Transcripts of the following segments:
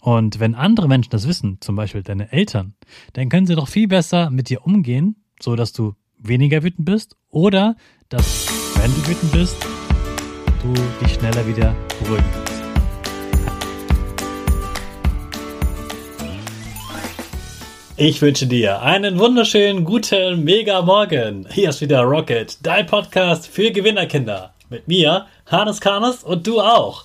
Und wenn andere Menschen das wissen, zum Beispiel deine Eltern, dann können sie doch viel besser mit dir umgehen, so dass du weniger wütend bist oder dass, wenn du wütend bist, du dich schneller wieder beruhigen kannst. Ich wünsche dir einen wunderschönen guten Mega Morgen. Hier ist wieder Rocket, dein Podcast für Gewinnerkinder. Mit mir, Hannes Karnes und du auch.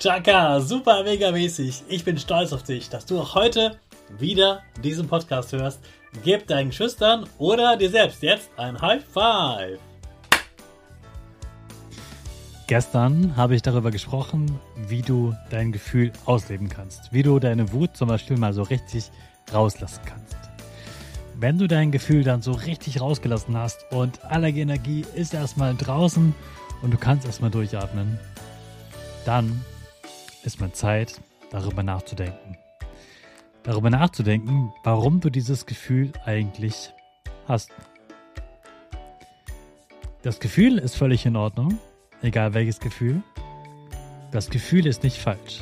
Chaka, super mega mäßig. Ich bin stolz auf dich, dass du auch heute wieder diesen Podcast hörst. Gib deinen Schüchtern oder dir selbst jetzt ein High Five. Gestern habe ich darüber gesprochen, wie du dein Gefühl ausleben kannst. Wie du deine Wut zum Beispiel mal so richtig rauslassen kannst. Wenn du dein Gefühl dann so richtig rausgelassen hast und alle Energie ist erstmal draußen und du kannst erstmal durchatmen, dann ist mal Zeit, darüber nachzudenken. Darüber nachzudenken, warum du dieses Gefühl eigentlich hast. Das Gefühl ist völlig in Ordnung, egal welches Gefühl. Das Gefühl ist nicht falsch.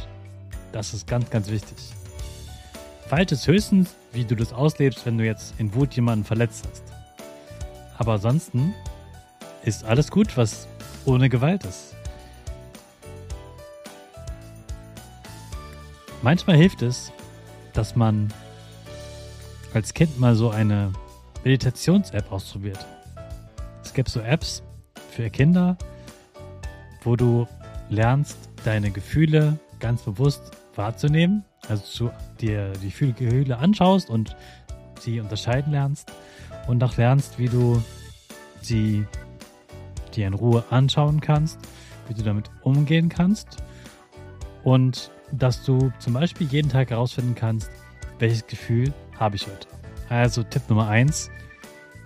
Das ist ganz, ganz wichtig. Falsch ist höchstens, wie du das auslebst, wenn du jetzt in Wut jemanden verletzt hast. Aber ansonsten ist alles gut, was ohne Gewalt ist. Manchmal hilft es, dass man als Kind mal so eine Meditations-App ausprobiert. Es gibt so Apps für Kinder, wo du lernst, deine Gefühle ganz bewusst wahrzunehmen, also dir die Gefühle anschaust und sie unterscheiden lernst und auch lernst, wie du sie dir in Ruhe anschauen kannst, wie du damit umgehen kannst und dass du zum Beispiel jeden Tag herausfinden kannst, welches Gefühl habe ich heute. Also Tipp Nummer 1,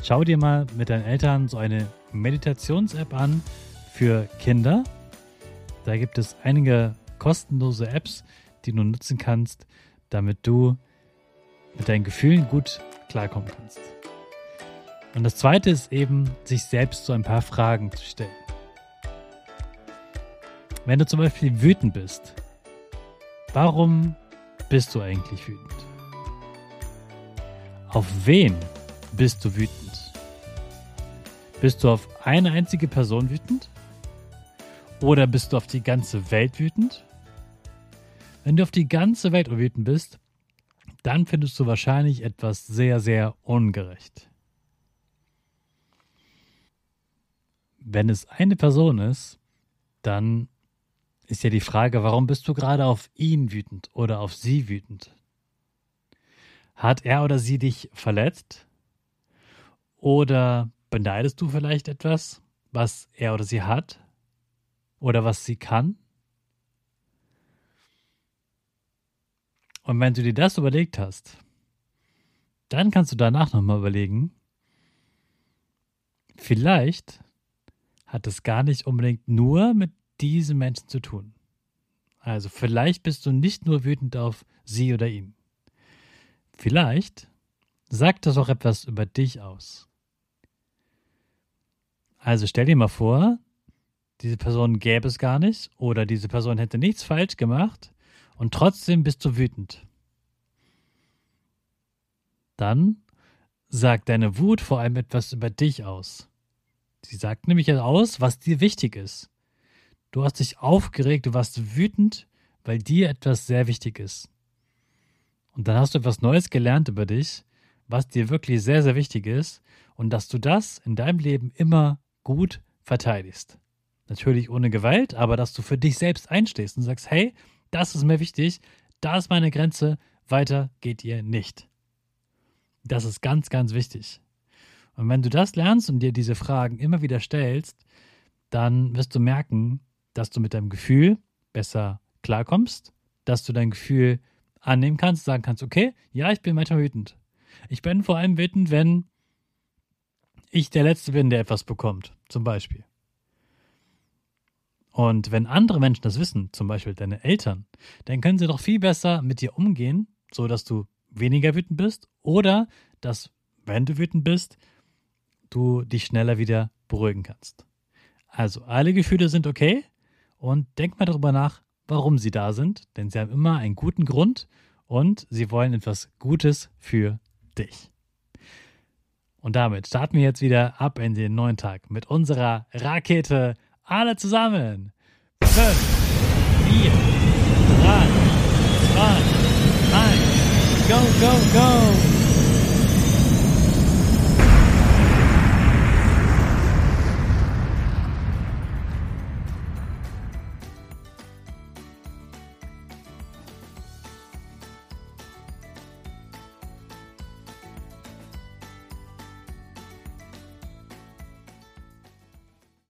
schau dir mal mit deinen Eltern so eine Meditations-App an für Kinder. Da gibt es einige kostenlose Apps, die du nutzen kannst, damit du mit deinen Gefühlen gut klarkommen kannst. Und das zweite ist eben, sich selbst so ein paar Fragen zu stellen. Wenn du zum Beispiel wütend bist, Warum bist du eigentlich wütend? Auf wen bist du wütend? Bist du auf eine einzige Person wütend? Oder bist du auf die ganze Welt wütend? Wenn du auf die ganze Welt wütend bist, dann findest du wahrscheinlich etwas sehr, sehr ungerecht. Wenn es eine Person ist, dann ist ja die Frage, warum bist du gerade auf ihn wütend oder auf sie wütend? Hat er oder sie dich verletzt? Oder beneidest du vielleicht etwas, was er oder sie hat? Oder was sie kann? Und wenn du dir das überlegt hast, dann kannst du danach nochmal überlegen, vielleicht hat es gar nicht unbedingt nur mit diesen Menschen zu tun. Also vielleicht bist du nicht nur wütend auf sie oder ihn. Vielleicht sagt das auch etwas über dich aus. Also stell dir mal vor, diese Person gäbe es gar nicht oder diese Person hätte nichts falsch gemacht und trotzdem bist du wütend. Dann sagt deine Wut vor allem etwas über dich aus. Sie sagt nämlich aus, was dir wichtig ist. Du hast dich aufgeregt, du warst wütend, weil dir etwas sehr wichtig ist. Und dann hast du etwas Neues gelernt über dich, was dir wirklich sehr, sehr wichtig ist und dass du das in deinem Leben immer gut verteidigst. Natürlich ohne Gewalt, aber dass du für dich selbst einstehst und sagst, hey, das ist mir wichtig, da ist meine Grenze, weiter geht ihr nicht. Das ist ganz, ganz wichtig. Und wenn du das lernst und dir diese Fragen immer wieder stellst, dann wirst du merken, dass du mit deinem Gefühl besser klarkommst, dass du dein Gefühl annehmen kannst, sagen kannst, okay, ja, ich bin manchmal wütend. Ich bin vor allem wütend, wenn ich der Letzte bin, der etwas bekommt, zum Beispiel. Und wenn andere Menschen das wissen, zum Beispiel deine Eltern, dann können sie doch viel besser mit dir umgehen, so dass du weniger wütend bist oder dass, wenn du wütend bist, du dich schneller wieder beruhigen kannst. Also alle Gefühle sind okay und denk mal darüber nach, warum sie da sind, denn sie haben immer einen guten Grund und sie wollen etwas Gutes für dich. Und damit starten wir jetzt wieder ab in den neuen Tag mit unserer Rakete. Alle zusammen. 5, 4, 3, 2, 1. Go, go, go!